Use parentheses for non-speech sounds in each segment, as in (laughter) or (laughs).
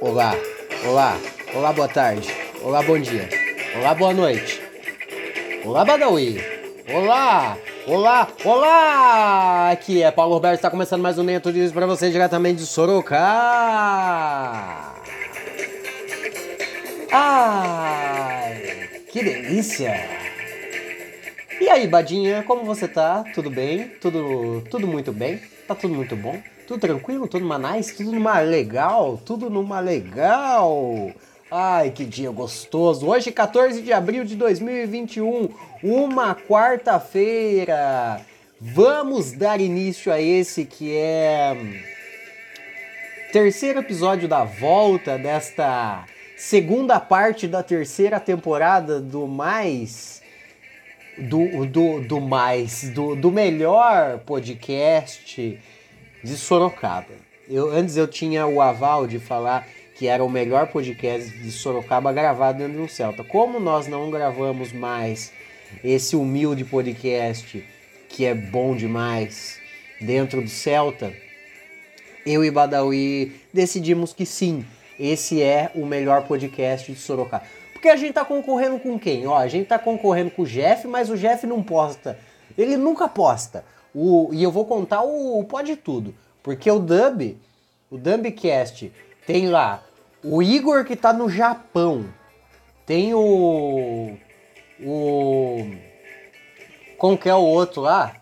Olá, olá, olá, boa tarde, olá, bom dia, olá, boa noite, olá, Badawi, olá, olá, olá! Aqui é Paulo Roberto, está começando mais um Neto Dias para você diretamente de Sorocaba. Ai, que delícia! E aí, Badinha, como você tá? Tudo bem? Tudo, tudo muito bem? Tá tudo muito bom? Tudo tranquilo? Tudo numa nice? Tudo numa legal? Tudo numa legal? Ai, que dia gostoso! Hoje, 14 de abril de 2021, uma quarta-feira. Vamos dar início a esse que é terceiro episódio da volta desta segunda parte da terceira temporada do mais do, do, do mais, do, do melhor podcast de Sorocaba. Eu, antes eu tinha o aval de falar que era o melhor podcast de Sorocaba gravado dentro de um Celta. Como nós não gravamos mais esse humilde podcast que é bom demais dentro do Celta, eu e Badawi decidimos que sim, esse é o melhor podcast de Sorocaba. Porque a gente tá concorrendo com quem? Ó, a gente tá concorrendo com o Jeff, mas o Jeff não posta. Ele nunca posta. O, e eu vou contar o, o pode tudo. Porque o Dub, o Dubcast, tem lá o Igor que tá no Japão. Tem o. O. Como que é o outro lá?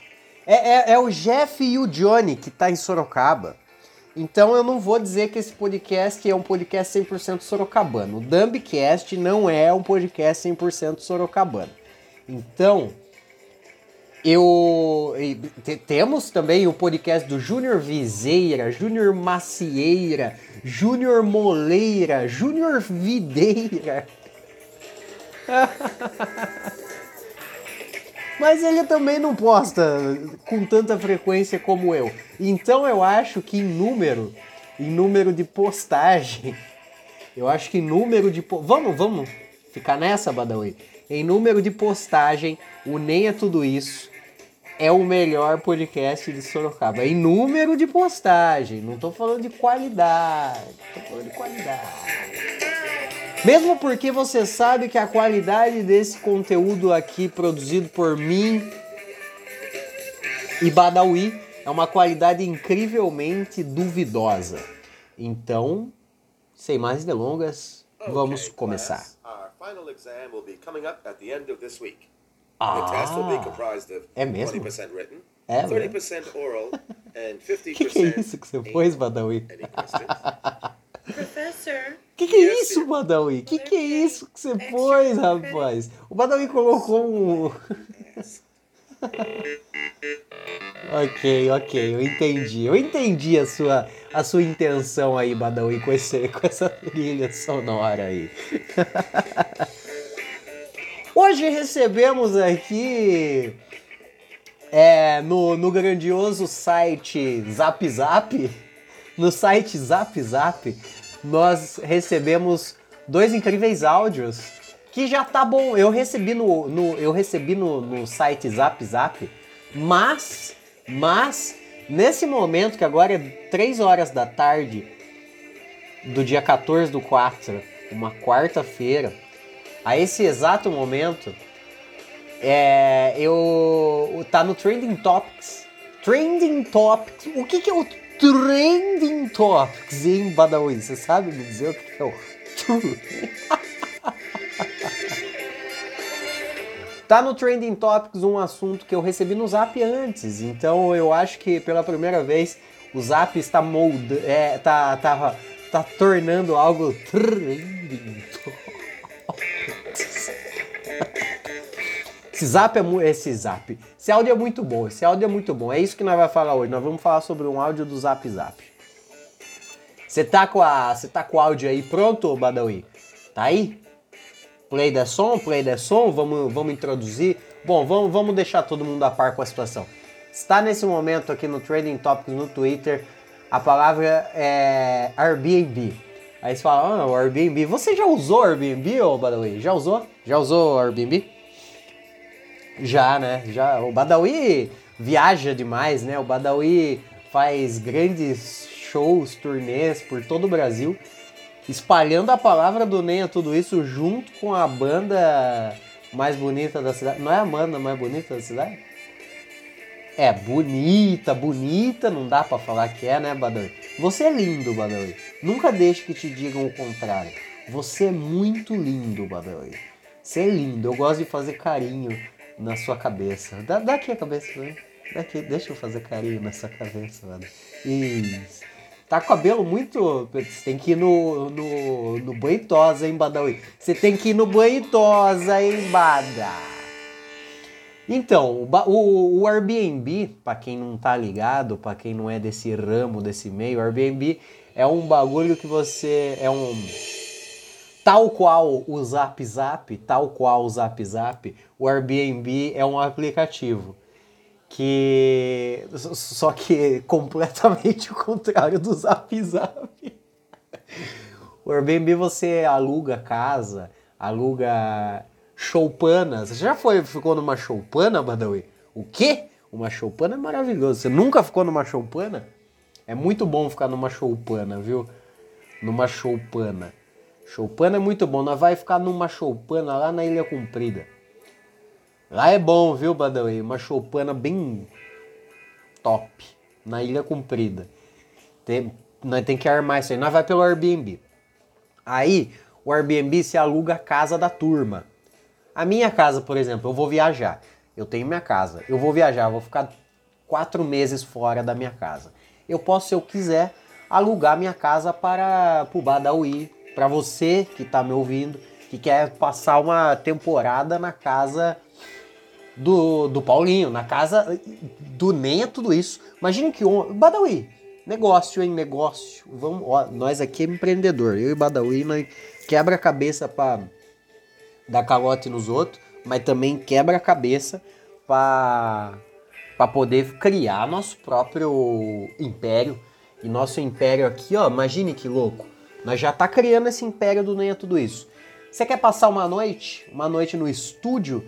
É, é, é o Jeff e o Johnny que tá em Sorocaba. Então eu não vou dizer que esse podcast é um podcast 100% sorocabano. O Dumbcast não é um podcast 100% sorocabano. Então, eu temos também o podcast do Júnior Viseira, Júnior Macieira, Júnior Moleira, Júnior Videira. (laughs) Mas ele também não posta com tanta frequência como eu. Então eu acho que em número, em número de postagem, eu acho que em número de. Vamos, vamos ficar nessa, Badawi. Em número de postagem, o Nem é Tudo Isso é o melhor podcast de Sorocaba. Em número de postagem, não tô falando de qualidade. Tô falando de qualidade. Mesmo porque você sabe que a qualidade desse conteúdo aqui produzido por mim e Badawi é uma qualidade incrivelmente duvidosa. Então, sem mais delongas, vamos começar. Ah, é mesmo? É, 30% oral and 50% (laughs) que, que é isso que você pôs, Badawi? Professor. Que que é isso, Badawi? Que que é isso que você pôs, rapaz? O Badawi colocou um. (laughs) ok, ok, eu entendi. Eu entendi a sua, a sua intenção aí, Badawi, com, esse, com essa trilha sonora aí. (laughs) Hoje recebemos aqui é, no, no grandioso site Zap Zap no site Zap Zap, nós recebemos dois incríveis áudios que já tá bom. Eu recebi no, no eu recebi no, no site Zap Zap, mas mas nesse momento que agora é 3 horas da tarde do dia 14 do 4, uma quarta-feira, a esse exato momento é, eu tá no Trending Topics. Trending Topics. O que, que é o Trending Topics em Badawi. Você sabe me dizer o que é o (laughs) Tá no Trending Topics um assunto que eu recebi no Zap antes, então eu acho que pela primeira vez o Zap está moldando, é, tá, tá, tá tornando algo trending Esse zap é esse zap. Esse áudio é muito bom. Esse áudio é muito bom. É isso que nós vamos falar hoje. Nós vamos falar sobre um áudio do Zap Zap. Você tá com a, você tá com o áudio aí pronto, Badawi? Tá aí? Play da som, play da som, vamos, vamos introduzir. Bom, vamos, vamos deixar todo mundo a par com a situação. Está nesse momento aqui no Trading Topics no Twitter, a palavra é Airbnb. Aí você fala, ah, o Airbnb. Você já usou Airbnb, ô Badawi? Já usou? Já usou Airbnb? Já, né? Já. O Badawi viaja demais, né? O Badawi faz grandes shows, turnês por todo o Brasil. espalhando a palavra do Nenha, tudo isso junto com a banda mais bonita da cidade. Não é a banda mais bonita da cidade? É, bonita, bonita, não dá para falar que é, né, Badawi? Você é lindo, Badawi. Nunca deixe que te digam o contrário. Você é muito lindo, Badawi. Você é lindo. Eu gosto de fazer carinho na sua cabeça. Dá, dá aqui a cabeça, né? Daqui, deixa eu fazer carinho na sua cabeça, mano. Isso. Tá com cabelo muito. Você tem que ir no, no, no banho tosa, hein, Badawi? Você tem que ir no banho tosa, hein, Bada? Então, o, o Airbnb, para quem não tá ligado, para quem não é desse ramo, desse meio, o Airbnb é um bagulho que você é um tal qual o Zap Zap, tal qual o Zap Zap, o Airbnb é um aplicativo que só que (laughs) completamente o contrário do Zap Zap. O Airbnb você aluga casa, aluga choupana. Você já foi, ficou numa choupana, Badawi? O quê? Uma choupana é maravilhoso. Você nunca ficou numa choupana? É muito bom ficar numa choupana, viu? Numa choupana. Choupana é muito bom. Nós vai ficar numa choupana lá na Ilha Comprida. Lá é bom, viu, Badawi? Uma choupana bem top. Na Ilha Comprida. Tem, nós tem que armar isso aí. Nós vai pelo Airbnb. Aí, o Airbnb se aluga a casa da turma. A minha casa, por exemplo, eu vou viajar. Eu tenho minha casa. Eu vou viajar, vou ficar quatro meses fora da minha casa. Eu posso, se eu quiser, alugar minha casa para o Badawi, para você que está me ouvindo, que quer passar uma temporada na casa do, do Paulinho, na casa do é tudo isso. Imagine que on... Badawi, negócio, hein, negócio. Vamos, ó, nós aqui é empreendedor, eu e Badawi, nós quebra a cabeça para dar calote nos outros, mas também quebra a cabeça para para poder criar nosso próprio império. E nosso império aqui, ó, imagine que louco. Nós já tá criando esse império do é Tudo Isso. Você quer passar uma noite, uma noite no estúdio,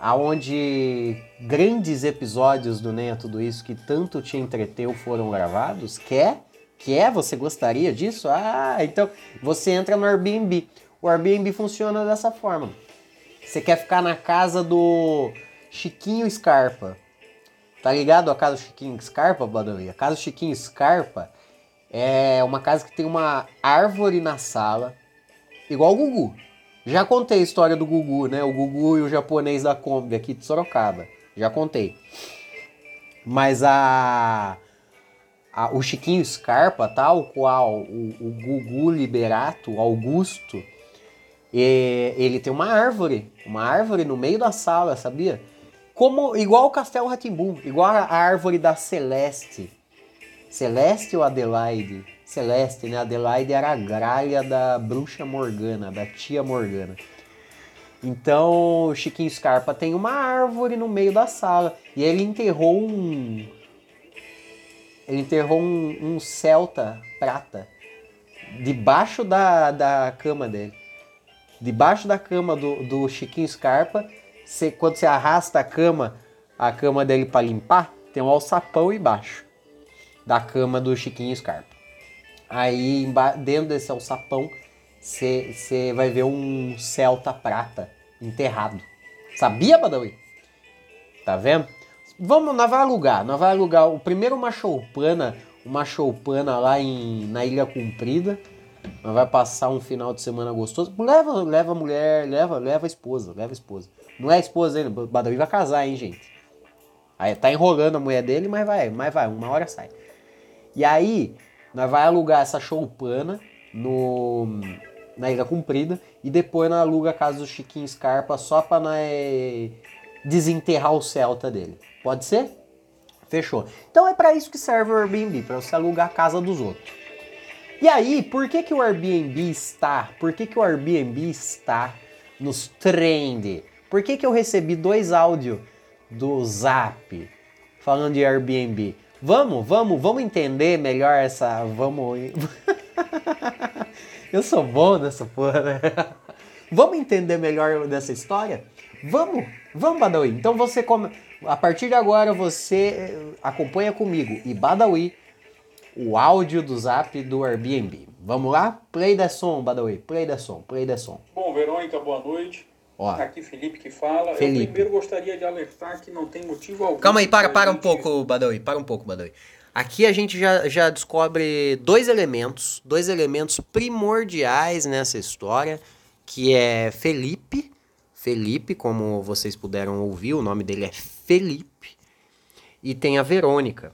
aonde grandes episódios do é Tudo Isso que tanto te entreteu foram gravados? Quer? Quer? Você gostaria disso? Ah, então você entra no Airbnb. O Airbnb funciona dessa forma. Você quer ficar na casa do Chiquinho Scarpa. Tá ligado a casa do Chiquinho Scarpa, Badawi? A casa do Chiquinho Scarpa é uma casa que tem uma árvore na sala, igual o Gugu. Já contei a história do Gugu, né? O Gugu e o japonês da Kombi aqui de Sorocaba. Já contei. Mas a, a o Chiquinho Scarpa, tal qual o, o Gugu Liberato, Augusto, e ele tem uma árvore, uma árvore no meio da sala, sabia? Como igual o Castelo Ratimbu, igual a árvore da Celeste. Celeste ou Adelaide? Celeste, né? Adelaide era a gralha da bruxa Morgana, da tia Morgana. Então, Chiquinho Scarpa tem uma árvore no meio da sala e ele enterrou um ele enterrou um, um celta prata debaixo da, da cama dele debaixo da cama do, do Chiquinho Scarpa, quando você arrasta a cama, a cama dele para limpar, tem um alçapão embaixo da cama do Chiquinho Scarpa. Aí dentro desse alçapão você vai ver um Celta prata enterrado. Sabia, Badawi? Tá vendo? Vamos, nós vai alugar. Nós vai alugar o primeiro uma choupana, uma choupana lá em, na Ilha Comprida mas vai passar um final de semana gostoso. Leva, leva a mulher, leva, leva a esposa, leva a esposa. Não é a esposa ainda, Badawi vai casar, hein, gente. Aí tá enrolando a mulher dele, mas vai, mas vai, uma hora sai. E aí, nós vai alugar essa choupana no na Ilha Comprida e depois nós aluga a casa do Chiquinho Scarpa só pra nós desenterrar o Celta dele. Pode ser? Fechou. Então é para isso que serve o Airbnb, para você alugar a casa dos outros. E aí, por que, que o Airbnb está? Por que, que o Airbnb está nos trend? Por que, que eu recebi dois áudios do Zap falando de Airbnb? Vamos, vamos, vamos entender melhor essa. Vamos. (laughs) eu sou bom nessa porra, né? Vamos entender melhor dessa história? Vamos, vamos, Badawi. Então você come. A partir de agora você acompanha comigo e Badawi o áudio do zap do Airbnb. Vamos lá? Play da som, Badawi. Play da som, play da som. Bom, Verônica, boa noite. Ó. Aqui Felipe que fala. Felipe. Eu primeiro gostaria de alertar que não tem motivo algum. Calma aí, para, para um gente- pouco, Badawi. Para um pouco, Badawi. Aqui a gente já, já descobre dois elementos, dois elementos primordiais nessa história, que é Felipe. Felipe, como vocês puderam ouvir, o nome dele é Felipe. E tem a Verônica.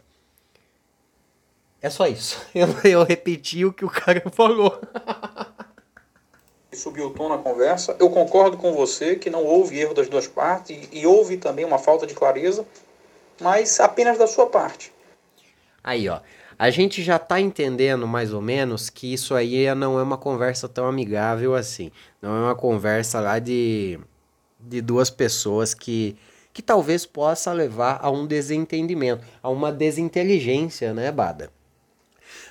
É só isso. (laughs) Eu, eu repeti o que o cara (laughs) falou. Subiu o tom na conversa. Eu concordo com você que não houve erro das duas partes e, houve também uma falta de clareza, mas apenas da sua parte. Aí, ó. A gente já tá entendendo mais ou menos que isso aí não é uma conversa tão amigável assim. Não é uma conversa lá de, de duas pessoas que, que talvez possa levar a um desentendimento, a uma desinteligência, né, Bada?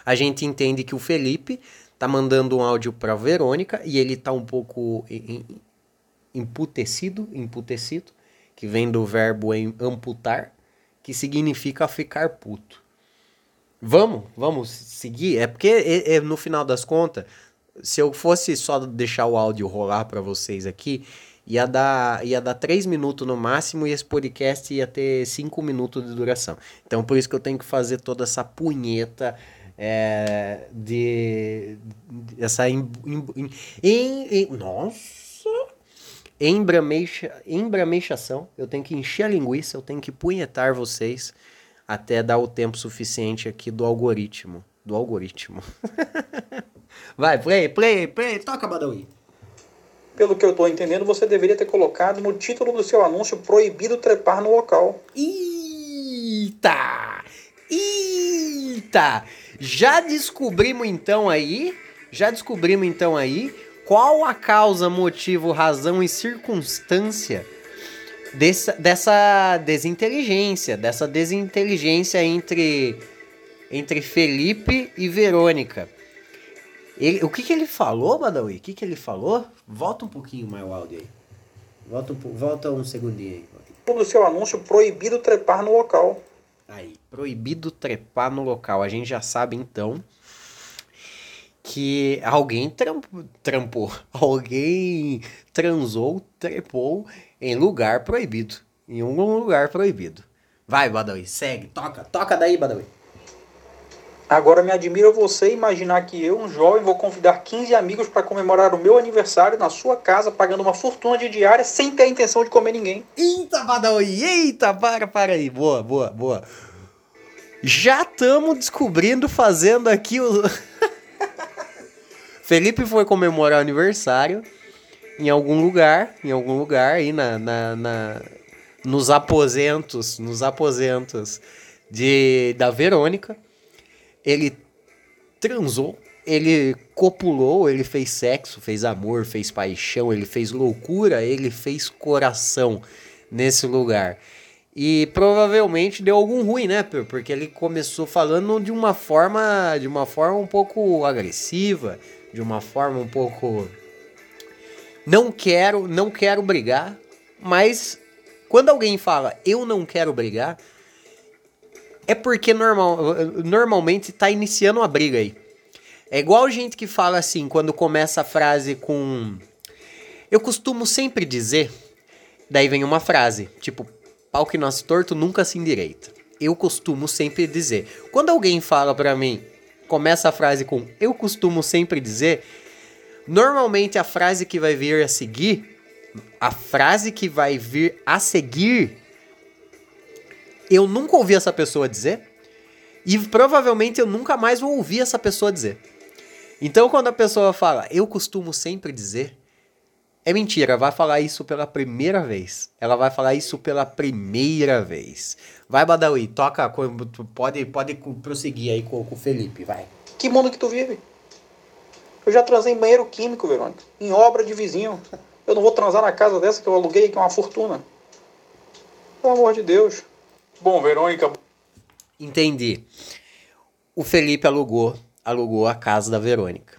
A gente entende que o Felipe tá mandando um áudio pra Verônica e ele tá um pouco em- em- imputecido, imputecido, que vem do verbo em- amputar, que significa ficar puto. Vamos, vamos seguir. É porque é- é, no final das contas, se eu fosse só deixar o áudio rolar para vocês aqui, ia dar, ia dar 3 minutos no máximo e esse podcast ia ter 5 minutos de duração. Então por isso que eu tenho que fazer toda essa punheta é, de, de- essa em, em, em- em- nossa embrameixa, embrameixação. Eu tenho que encher a linguiça, eu tenho que punhetar vocês até dar o tempo suficiente aqui do algoritmo. Do algoritmo. (laughs) Vai, play, play, play, toca, Badawi. Pelo que eu estou entendendo, você deveria ter colocado no título do seu anúncio proibido trepar no local. Eita! Eita! Já descobrimos então aí, já descobrimos então aí qual a causa, motivo, razão e circunstância dessa, dessa desinteligência, dessa desinteligência entre entre Felipe e Verônica. Ele- o que, que ele falou, Badawi? O que, que ele falou? Volta um pouquinho mais o áudio aí. Volta um, volta um segundinho aí. Do seu anúncio proibido trepar no local. Aí, proibido trepar no local. A gente já sabe então que alguém tramp- trampou, (laughs) alguém transou, trepou em lugar proibido, em um lugar proibido. Vai, Badawi, segue, toca, toca daí, Badawi. Agora me admira você imaginar que eu, um jovem, vou convidar 15 amigos para comemorar o meu aniversário na sua casa, pagando uma fortuna de diária sem ter a intenção de comer ninguém. Eita, Badawi, eita, para, para aí. Boa, boa, boa. Já estamos descobrindo, fazendo aqui o. (laughs) Felipe foi comemorar o aniversário em algum lugar, em algum lugar aí na, na, na- nos aposentos, nos aposentos de da Verônica. Ele transou, ele copulou, ele fez sexo, fez amor, fez paixão, ele fez loucura, ele fez coração nesse lugar. E provavelmente deu algum ruim, né? Porque ele começou falando de uma forma, de uma forma um pouco agressiva, de uma forma um pouco não quero, não quero brigar, mas quando alguém fala eu não quero brigar, é porque normal, normalmente tá iniciando uma briga aí. É igual gente que fala assim, quando começa a frase com. Eu costumo sempre dizer. Daí vem uma frase, tipo, pau que nasce torto nunca se endireita. Eu costumo sempre dizer. Quando alguém fala pra mim, começa a frase com eu costumo sempre dizer, normalmente a frase que vai vir a seguir, a frase que vai vir a seguir, eu nunca ouvi essa pessoa dizer e provavelmente eu nunca mais vou ouvir essa pessoa dizer. Então, quando a pessoa fala, eu costumo sempre dizer, é mentira, vai falar isso pela primeira vez. Ela vai falar isso pela primeira vez. Vai, Badawi, toca, pode, pode prosseguir aí com o Felipe, vai. Que mundo que tu vive? Eu já transei em banheiro químico, Verônica. Em obra de vizinho. Eu não vou transar na casa dessa que eu aluguei, que é uma fortuna. Pelo amor de Deus. Bom, Verônica, Entendi. O Felipe alugou, alugou a casa da Verônica.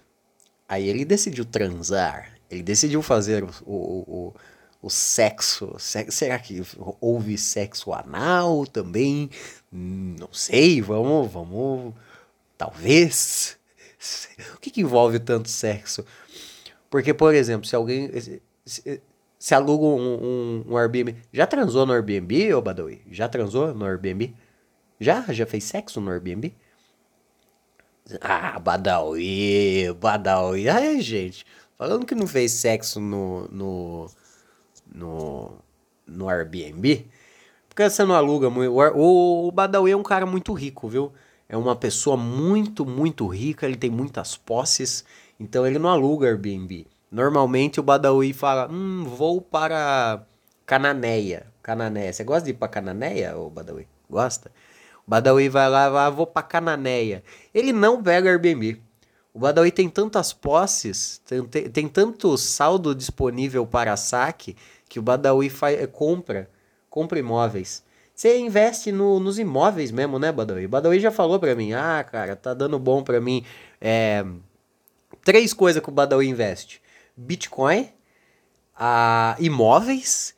Aí ele decidiu transar. Ele decidiu fazer o, o, o, o sexo. se- Será que houve sexo anal também? Não sei. Vamos, vamos, Talvez. (laughs) O que, que envolve tanto sexo? Porque, por exemplo, se alguém. Se aluga um, um, um, Airbnb. Já transou no Airbnb, ô Badawi? Já transou no Airbnb? Já? Já fez sexo no Airbnb? Ah, Badawi, Badawi. Ai, gente. Falando que não fez sexo no, no, no, no Airbnb. Porque você não aluga muito. O, o Badawi é um cara muito rico, viu? É uma pessoa muito, muito rica. Ele tem muitas posses. Então ele não aluga Airbnb. Normalmente o Badawi fala: Hum, vou para Cananéia. Cananéia. Você gosta de ir para Cananéia, ô Badawi? Gosta? O Badawi vai lá, vai, vou para Cananéia. Ele não pega Airbnb. O Badawi tem tantas posses, tem, tem, tem tanto saldo disponível para saque que o Badawi é, compra, compra imóveis. Você investe no, nos imóveis mesmo, né, Badawi? O Badawi já falou para mim, ah, cara, tá dando bom para mim. É, três coisas que o Badawi investe. Bitcoin, a imóveis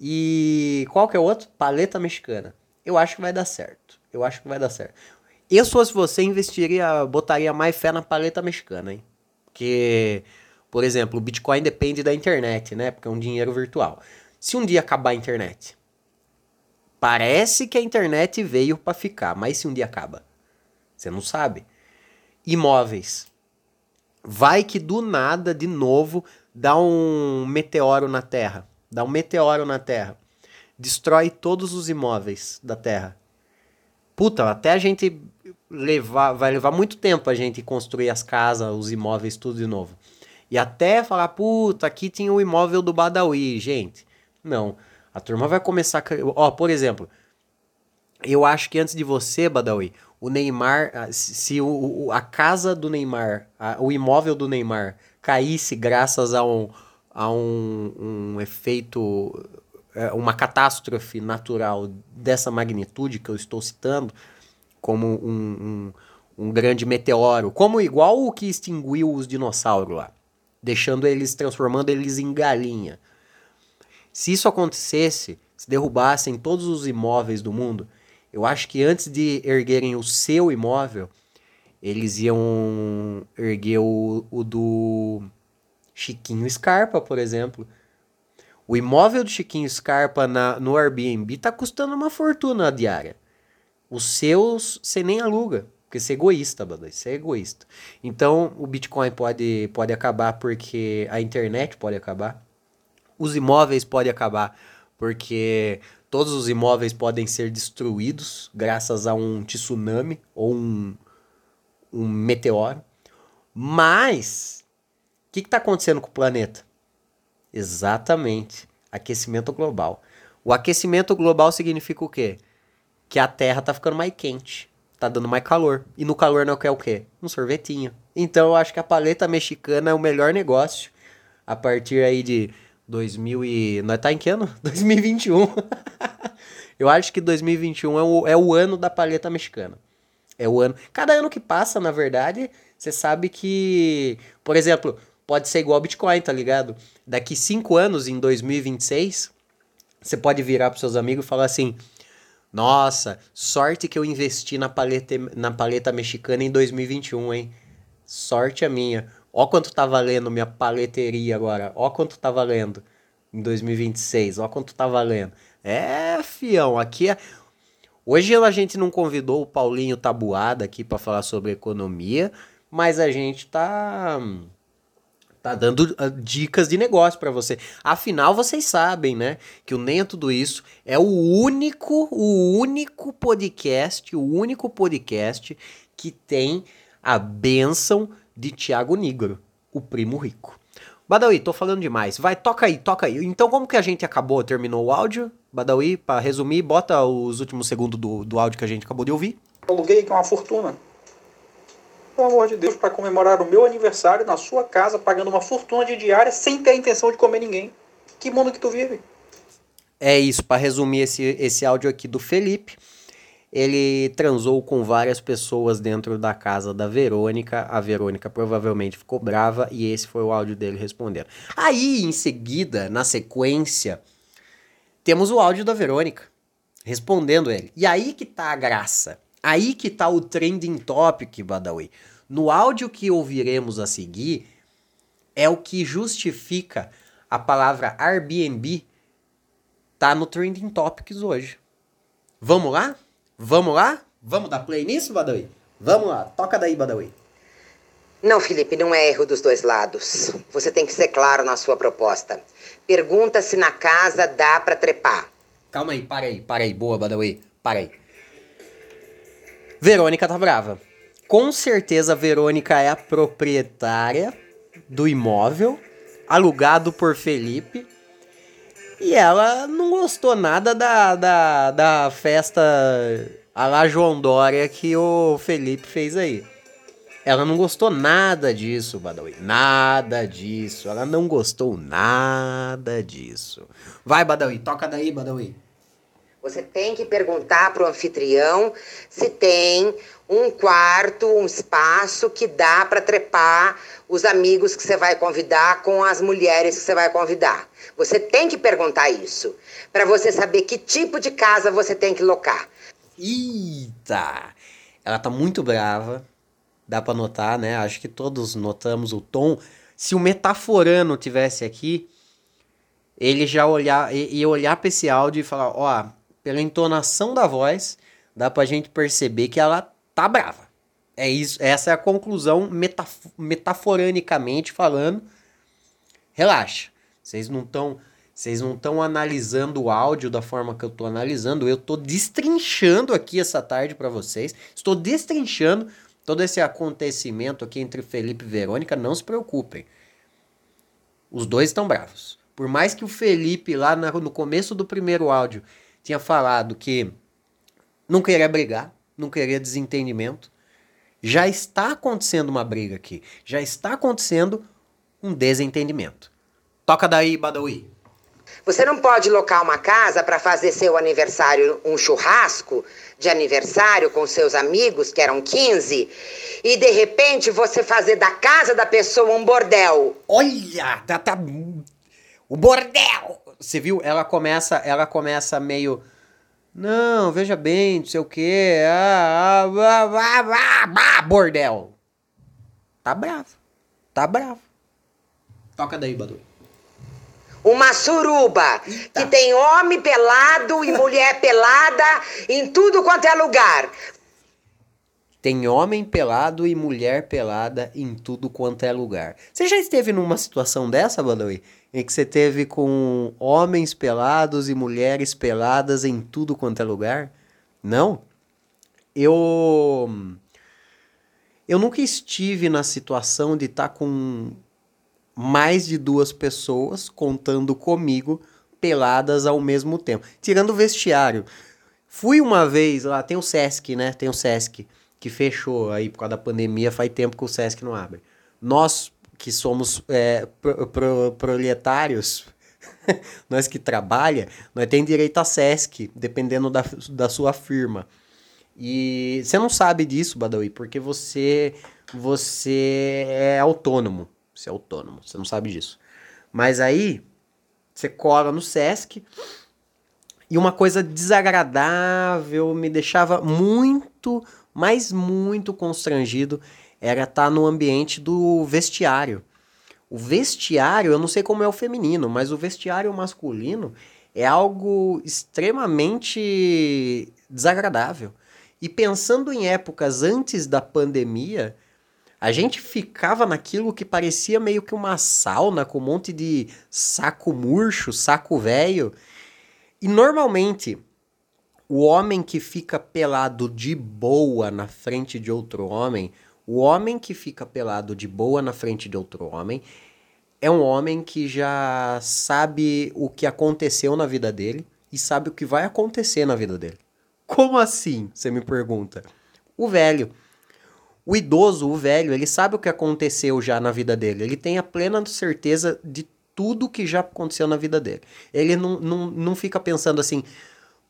e qual que é outro? Paleta mexicana. Eu acho que vai dar certo. Eu acho que vai dar certo. Eu, se fosse você, investiria, botaria mais fé na paleta mexicana, hein? Porque, por exemplo, o Bitcoin depende da internet, né? Porque é um dinheiro virtual. Se um dia acabar a internet, parece que a internet veio para ficar, mas se um dia acaba, você não sabe. Imóveis. Vai que do nada, de novo, dá um meteoro na Terra. Dá um meteoro na Terra. Destrói todos os imóveis da Terra. Puta, até a gente levar, vai levar muito tempo a gente construir as casas, os imóveis, tudo de novo. E até falar, puta, aqui tinha o imóvel do Badawi, gente. Não. A turma vai começar. Ó, por exemplo, eu acho que antes de você, Badawi, o Neymar, ah, se o, a casa do Neymar, a, o imóvel do Neymar caísse graças a um, a um, um efeito, é, uma catástrofe natural dessa magnitude que eu estou citando, como um, um, um grande meteoro, como igual o que extinguiu os dinossauros lá, deixando eles, transformando eles em galinha. Se isso acontecesse, se derrubassem todos os imóveis do mundo, eu acho que antes de erguerem o seu imóvel, eles iam erguer o, o do Chiquinho Scarpa, por exemplo. O imóvel do Chiquinho Scarpa na, no Airbnb tá custando uma fortuna diária. Os seus você nem aluga. Porque você é egoísta, Bada. Você é egoísta. Então, o Bitcoin pode, pode acabar porque a internet pode acabar. Os imóveis podem acabar porque todos os imóveis podem ser destruídos graças a um tsunami ou um, um meteoro. Mas, o que está acontecendo com o planeta? Exatamente, aquecimento global. O aquecimento global significa o quê? que a Terra tá ficando mais quente. Tá dando mais calor. E no calor não quer o quê? Um sorvetinho. Então eu acho que a paleta mexicana é o melhor negócio. A partir aí de 2000 e... Nós tá em que ano? (laughs) 2021. (laughs) eu acho que 2021 é o, é o ano da paleta mexicana. É o ano... Cada ano que passa, na verdade, você sabe que... Por exemplo, pode ser igual ao Bitcoin, tá ligado? Daqui cinco anos, em 2026, você pode virar pros seus amigos e falar assim... Nossa, sorte que eu investi na paleta, na paleta mexicana em 2021, hein? Sorte a minha. Ó quanto tá valendo minha paleteria agora. Ó quanto tá valendo em 2026. Ó quanto tá valendo. É, fião, aqui é... Hoje a gente não convidou o Paulinho Tabuada aqui para falar sobre economia, mas a gente tá tá dando uh, dicas de negócio para você. Afinal, vocês sabem, né, que o Nem é Tudo Isso é o único, o único podcast, o único podcast que tem a benção de Tiago Negro, o primo rico. Badawi, tô falando demais. Vai, toca aí, toca aí. Então, como que a gente acabou, terminou o áudio? Badawi, para resumir, bota os últimos segundos do, do áudio que a gente acabou de ouvir. Aluguei que é uma fortuna pelo amor de Deus, para comemorar o meu aniversário na sua casa, pagando uma fortuna de diária sem ter a intenção de comer ninguém. Que mundo que tu vive? É isso, para resumir esse, esse áudio aqui do Felipe. Ele transou com várias pessoas dentro da casa da Verônica. A Verônica provavelmente ficou brava e esse foi o áudio dele respondendo. Aí, em seguida, na sequência, temos o áudio da Verônica respondendo ele. E aí que tá a graça. Aí que tá o trending topic, Badawi. No áudio que ouviremos a seguir, é o que justifica a palavra Airbnb tá no trending topics hoje. Vamos lá? Vamos lá? Vamos dar play nisso, Badawi? Vamos lá, toca daí, Badawi. Não, Felipe, não é erro dos dois lados. Você tem que ser claro na sua proposta. Pergunta se na casa dá para trepar. Calma aí, para aí, para aí. Boa, Badawi, para aí. Verônica tá brava. Com certeza, Verônica é a proprietária do imóvel alugado por Felipe. E ela não gostou nada da, da, da festa a la João Dória que o Felipe fez aí. Ela não gostou nada disso, Badawi. Nada disso. Ela não gostou nada disso. Vai, Badawi, toca daí, Badawi. Você tem que perguntar pro anfitrião se tem um quarto, um espaço que dá para trepar os amigos que você vai convidar com as mulheres que você vai convidar. Você tem que perguntar isso para você saber que tipo de casa você tem que locar. Eita! Ela tá muito brava. Dá para notar, né? Acho que todos notamos o tom. Se o metaforano tivesse aqui, ele já olhar, ia olhar para esse áudio e falar, ó, pela entonação da voz, dá pra gente perceber que ela tá brava. É isso, essa é a conclusão metaf metaforanicamente falando. Relaxa. Vocês não estão vocês não estão analisando o áudio da forma que eu estou analisando. Eu estou destrinchando aqui essa tarde para vocês. Estou destrinchando todo esse acontecimento aqui entre Felipe e Verônica. Não se preocupem. Os dois estão bravos. Por mais que o Felipe, lá no começo do primeiro áudio, tinha falado que não queria brigar, não queria desentendimento, já está acontecendo uma briga aqui. Já está acontecendo um desentendimento. Toca daí, Badawi. Você não pode locar uma casa para fazer seu aniversário, um churrasco de aniversário com seus amigos, que eram 15, e de repente você fazer da casa da pessoa um bordel. Olha, tá, tá o bordel. Você viu? Ela começa, ela começa meio não, veja bem, não sei o quê. Ah, ah, ah, ah, ah, bordel. Tá bravo. Tá bravo. Toca daí, Badu. Uma suruba Eita. que tem homem pelado e mulher pelada em tudo quanto é lugar. Tem homem pelado e mulher pelada em tudo quanto é lugar. Você já esteve numa situação dessa, Badawi? Em que você teve com homens pelados e mulheres peladas em tudo quanto é lugar? Não? Eu. Eu nunca estive na situação de estar tá com mais de duas pessoas contando comigo peladas ao mesmo tempo. Tirando o vestiário. Fui uma vez lá, tem o Sesc, né? Tem o Sesc que fechou aí por causa da pandemia, faz tempo que o Sesc não abre. Nós que somos é, pro, pro, proletários, (laughs) nós que trabalha, nós tem direito a Sesc, dependendo da, da sua firma. E você não sabe disso, Badawi, porque você você é autônomo. Você é autônomo, você não sabe disso. Mas aí, você cola no Sesc. E uma coisa desagradável, me deixava muito, mas muito constrangido, era estar tá no ambiente do vestiário. O vestiário, eu não sei como é o feminino, mas o vestiário masculino é algo extremamente desagradável. E pensando em épocas antes da pandemia, a gente ficava naquilo que parecia meio que uma sauna com um monte de saco murcho, saco velho. E normalmente o homem que fica pelado de boa na frente de outro homem, o homem que fica pelado de boa na frente de outro homem, é um homem que já sabe o que aconteceu na vida dele e sabe o que vai acontecer na vida dele. Como assim? Você me pergunta. O velho. O idoso, o velho, ele sabe o que aconteceu já na vida dele. Ele tem a plena certeza de tudo que já aconteceu na vida dele. Ele não, não, não fica pensando assim,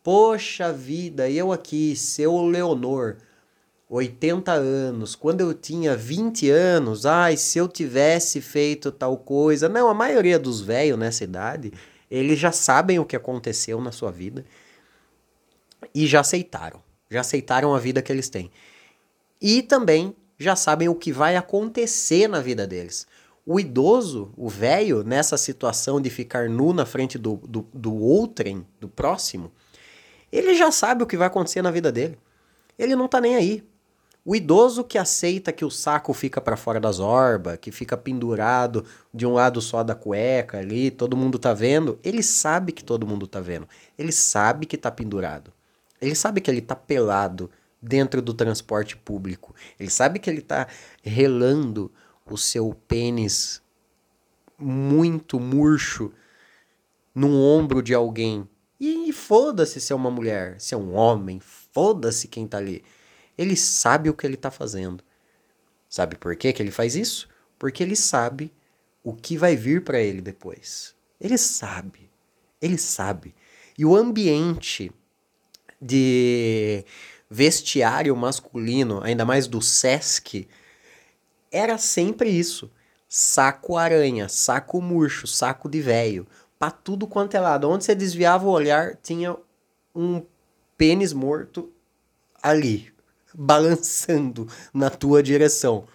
poxa vida, eu aqui, seu Leonor, 80 anos, quando eu tinha 20 anos, ai, se eu tivesse feito tal coisa. Não, a maioria dos velhos nessa idade, eles já sabem o que aconteceu na sua vida e já aceitaram já aceitaram a vida que eles têm. E também já sabem o que vai acontecer na vida deles. O idoso, o velho, nessa situação de ficar nu na frente do, do, do outrem, do próximo, ele já sabe o que vai acontecer na vida dele. Ele não tá nem aí. O idoso que aceita que o saco fica para fora das orbas, que fica pendurado de um lado só da cueca ali, todo mundo tá vendo, ele sabe que todo mundo tá vendo. Ele sabe que tá pendurado. Ele sabe que ele tá pelado dentro do transporte público. Ele sabe que ele tá relando o seu pênis muito murcho no ombro de alguém. E foda-se se é uma mulher, se é um homem, foda-se quem tá ali. Ele sabe o que ele está fazendo. Sabe por que, ele faz isso? Porque ele sabe o que vai vir para ele depois. Ele sabe. Ele sabe. E o ambiente de vestiário masculino, ainda mais do SESC, era sempre isso. Saco aranha, saco murcho, saco de velho. Pra tudo quanto é lado. Onde você desviava o olhar, tinha um pênis morto ali balançando na tua direção.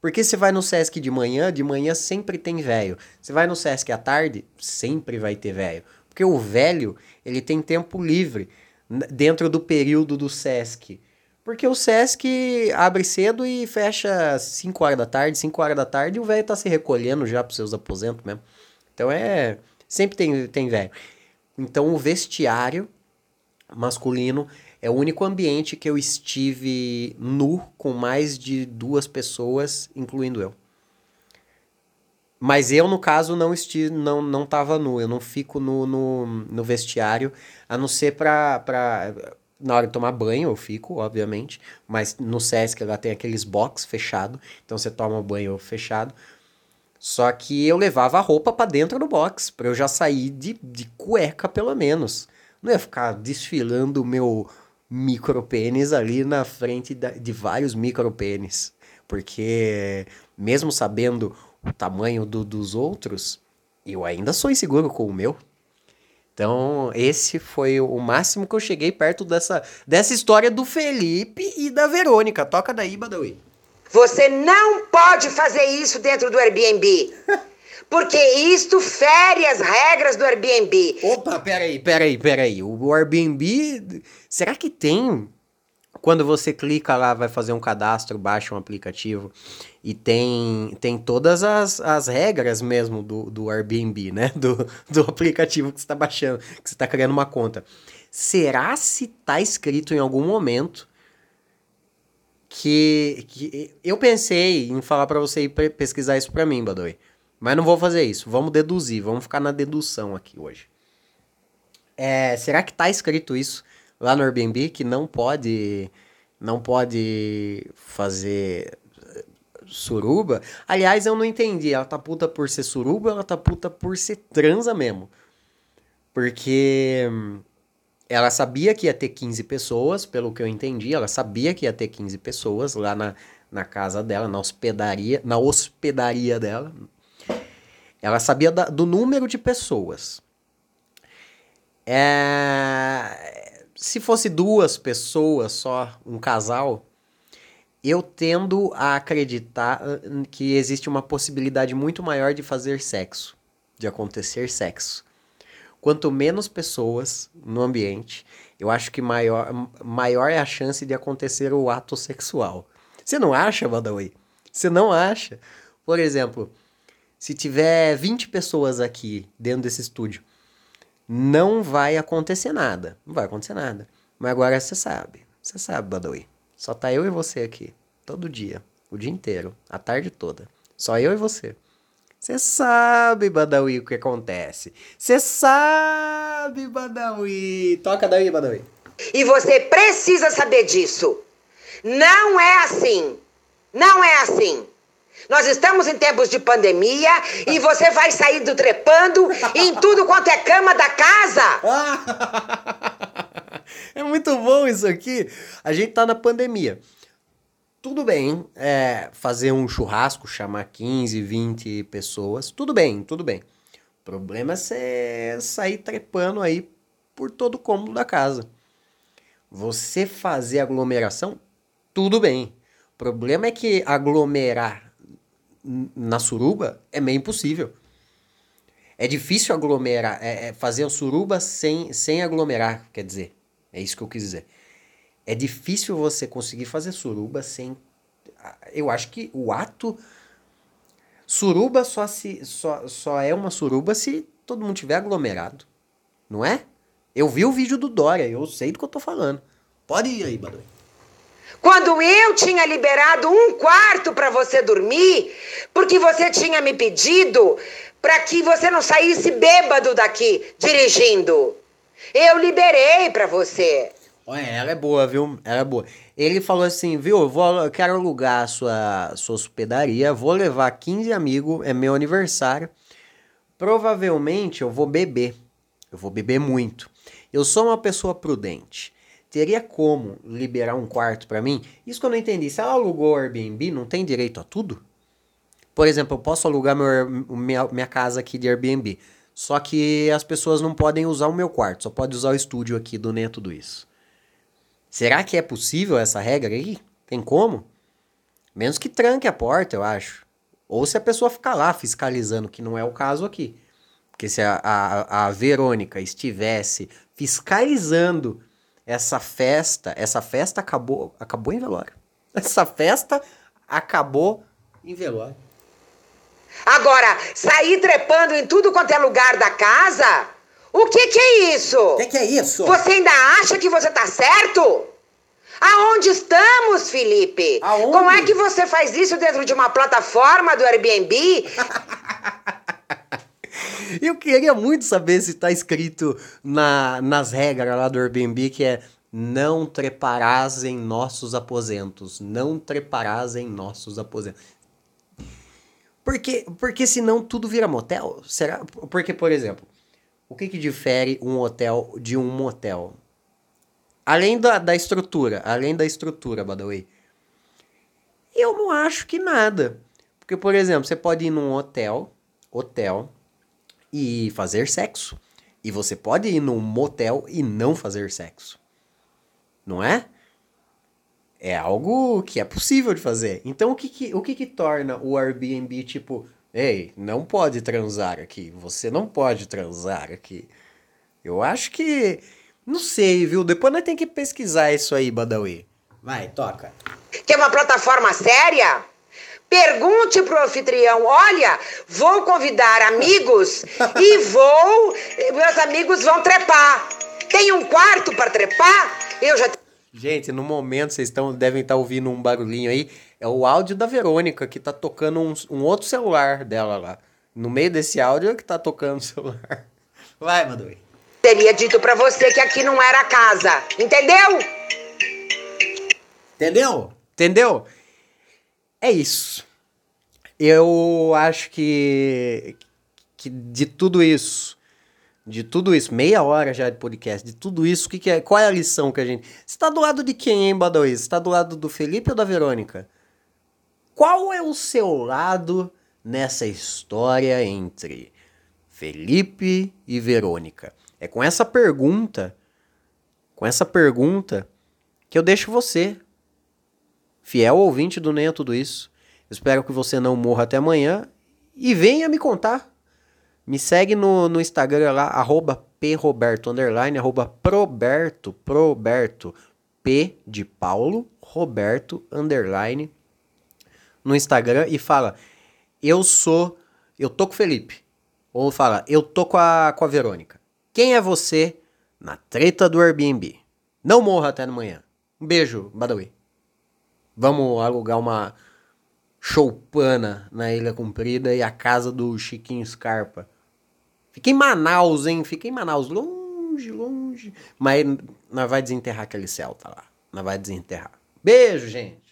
Porque você vai no Sesc de manhã, de manhã sempre tem velho. Você vai no Sesc à tarde, sempre vai ter velho. Porque o velho, ele tem tempo livre dentro do período do Sesc. Porque o Sesc abre cedo e fecha 5 horas da tarde, 5 horas da tarde, e o velho tá se recolhendo já para seus aposentos mesmo. Então é. Sempre tem, tem velho. Então o vestiário masculino é o único ambiente que eu estive nu com mais de duas pessoas, incluindo eu. Mas eu, no caso, não estive, não, não tava nu. Eu não fico no, no, no vestiário, a não ser pra, pra. Na hora de tomar banho, eu fico, obviamente. Mas no Sesc lá tem aqueles box fechado. Então você toma banho fechado. Só que eu levava a roupa para dentro do box, para eu já sair de, de cueca, pelo menos. Não ia ficar desfilando o meu micropênis ali na frente de vários micropênis. Porque, mesmo sabendo o tamanho do, dos outros, eu ainda sou inseguro com o meu. Então, esse foi o máximo que eu cheguei perto dessa, dessa história do Felipe e da Verônica. Toca daí, Badawi. Você não pode fazer isso dentro do Airbnb. (laughs) Porque isto fere as regras do Airbnb. Opa, peraí, peraí, peraí. O Airbnb. Será que tem? Quando você clica lá, vai fazer um cadastro, baixa um aplicativo e tem, tem todas as, as regras mesmo do, do Airbnb, né? (laughs) Do, do aplicativo que você está baixando, que você está criando uma conta. Será se tá escrito em algum momento que, que eu pensei em falar para você ir pesquisar isso para mim, Badoy. Mas não vou fazer isso. Vamos deduzir. Vamos ficar na dedução aqui hoje. É, será que tá escrito isso lá no Airbnb que não pode não pode fazer eh, suruba? Aliás, eu não entendi. Ela tá puta por ser suruba, ela tá puta por ser transa mesmo. Porque hum, ela sabia que ia ter 15 pessoas, pelo que eu entendi, ela sabia que ia ter 15 pessoas lá na, na casa dela, na hospedaria, na hospedaria dela, ela sabia da, do número de pessoas. É, se fosse duas pessoas só, um casal, eu tendo a acreditar que existe uma possibilidade muito maior de fazer sexo, de acontecer sexo. Quanto menos pessoas no ambiente, eu acho que maior, maior é a chance de acontecer o ato sexual. Você não acha, Badawi? Você não acha? Por exemplo, se tiver 20 pessoas aqui dentro desse estúdio, não vai acontecer nada. Não vai acontecer nada. Mas agora você sabe. Você sabe, Badawi. Só tá eu e você aqui. Todo dia. O dia inteiro. A tarde toda. Só eu e você. Você sabe, Badawi, o que acontece. Você sabe, Badawi. Toca daí, Badawi. E você precisa saber disso. Não é assim. Não é assim. Nós estamos em tempos de pandemia e (laughs) você vai saindo trepando em tudo quanto é cama da casa. (laughs) é muito bom isso aqui. A gente tá na pandemia. Tudo bem é, fazer um churrasco, chamar 15, 20 pessoas. Tudo bem, tudo bem. O problema é você sair trepando aí por todo o cômodo da casa. Você fazer aglomeração, tudo bem. O problema é que aglomerar na suruba é meio impossível. É difícil aglomerar, é, é fazer a suruba sem, sem aglomerar, quer dizer. É isso que eu quis dizer. É difícil você conseguir fazer suruba sem. Eu acho que o ato. Suruba só, se, só, só é uma suruba se todo mundo tiver aglomerado. Não é? Eu vi o vídeo do Dória, eu sei do que eu tô falando. Pode ir aí, Badoi. Quando eu tinha liberado um quarto para você dormir, porque você tinha me pedido para que você não saísse bêbado daqui dirigindo. Eu liberei para você. Olha, ela é boa, viu? Ela é boa. Ele falou assim, viu? Eu, vou, eu quero alugar a sua, sua hospedaria, vou levar 15 amigos, é meu aniversário. Provavelmente eu vou beber. Eu vou beber muito. Eu sou uma pessoa prudente. Teria como liberar um quarto para mim? Isso que eu não entendi. Se ela alugou o Airbnb, não tem direito a tudo? Por exemplo, eu posso alugar meu, minha, minha casa aqui de Airbnb. Só que as pessoas não podem usar o meu quarto, só pode usar o estúdio aqui do Nem Tudo Isso. Será que é possível essa regra aí? Tem como? Menos que tranque a porta, eu acho. Ou se a pessoa ficar lá fiscalizando, que não é o caso aqui. Porque se a, a, a Verônica estivesse fiscalizando essa festa, essa festa acabou, acabou em velório. (laughs) Essa festa acabou em velório. Agora, sair trepando em tudo quanto é lugar da casa? O que que é isso? O que que é isso? Você ainda acha que você tá certo? Aonde estamos, Felipe? Aonde? Como é que você faz isso dentro de uma plataforma do Airbnb? (laughs) Eu queria muito saber se tá escrito na, nas regras lá do Airbnb que é não treparás em nossos aposentos. Não treparás em nossos aposentos. Porque, porque senão tudo vira motel? Será? Porque, por exemplo, o que, que difere um hotel de um motel? Além da, da estrutura, além da estrutura, by the way, eu não acho que nada. Porque, por exemplo, você pode ir num hotel, hotel, e fazer sexo. E você pode ir num motel e não fazer sexo. Não é? é algo que é possível de fazer. Então, o que, que o que, que torna o Airbnb tipo, ei, não pode transar aqui, você não pode transar aqui? Eu acho que. Não sei, viu? Depois nós tem que pesquisar isso aí, Badawi. Vai, toca. Quer uma plataforma séria? Pergunte pro anfitrião: olha, vou convidar amigos e (laughs) vou. Meus amigos vão trepar. Tem um quarto para trepar? Eu já Gente, no momento vocês estão, devem estar tá ouvindo um barulhinho aí. É o áudio da Verônica que tá tocando um, um outro celular dela lá. No meio desse áudio é que tá tocando o celular. (laughs) Vai, Madui. Teria dito para você que aqui não era casa. Entendeu? Entendeu? Entendeu? É isso. Eu acho que, que de tudo isso de tudo isso, meia hora já de podcast, de tudo isso, que, que é, qual é a lição que a gente. Você tá do lado de quem, hein, Badawi? Você tá do lado do Felipe ou da Verônica? Qual é o seu lado nessa história entre Felipe e Verônica? É com essa pergunta, com essa pergunta, que eu deixo você, fiel ouvinte do Nem é Tudo Isso. espero que você não morra até amanhã e venha me contar me segue no, no Instagram lá, arroba proberto, underline, arroba proberto, proberto, p de Paulo, Roberto, underline, no Instagram e fala, eu sou, eu tô com o Felipe. Ou fala, eu tô com a, com a Verônica. Quem é você na treta do Airbnb? Não morra até amanhã. Um beijo, Badawi. Vamos alugar uma choupana na Ilha Comprida e a casa do Chiquinho Scarpa. Fica em Manaus, hein? Fica em Manaus, longe, longe. Mas nós vai desenterrar aquele Celta lá. Nós vai desenterrar. Beijo, gente.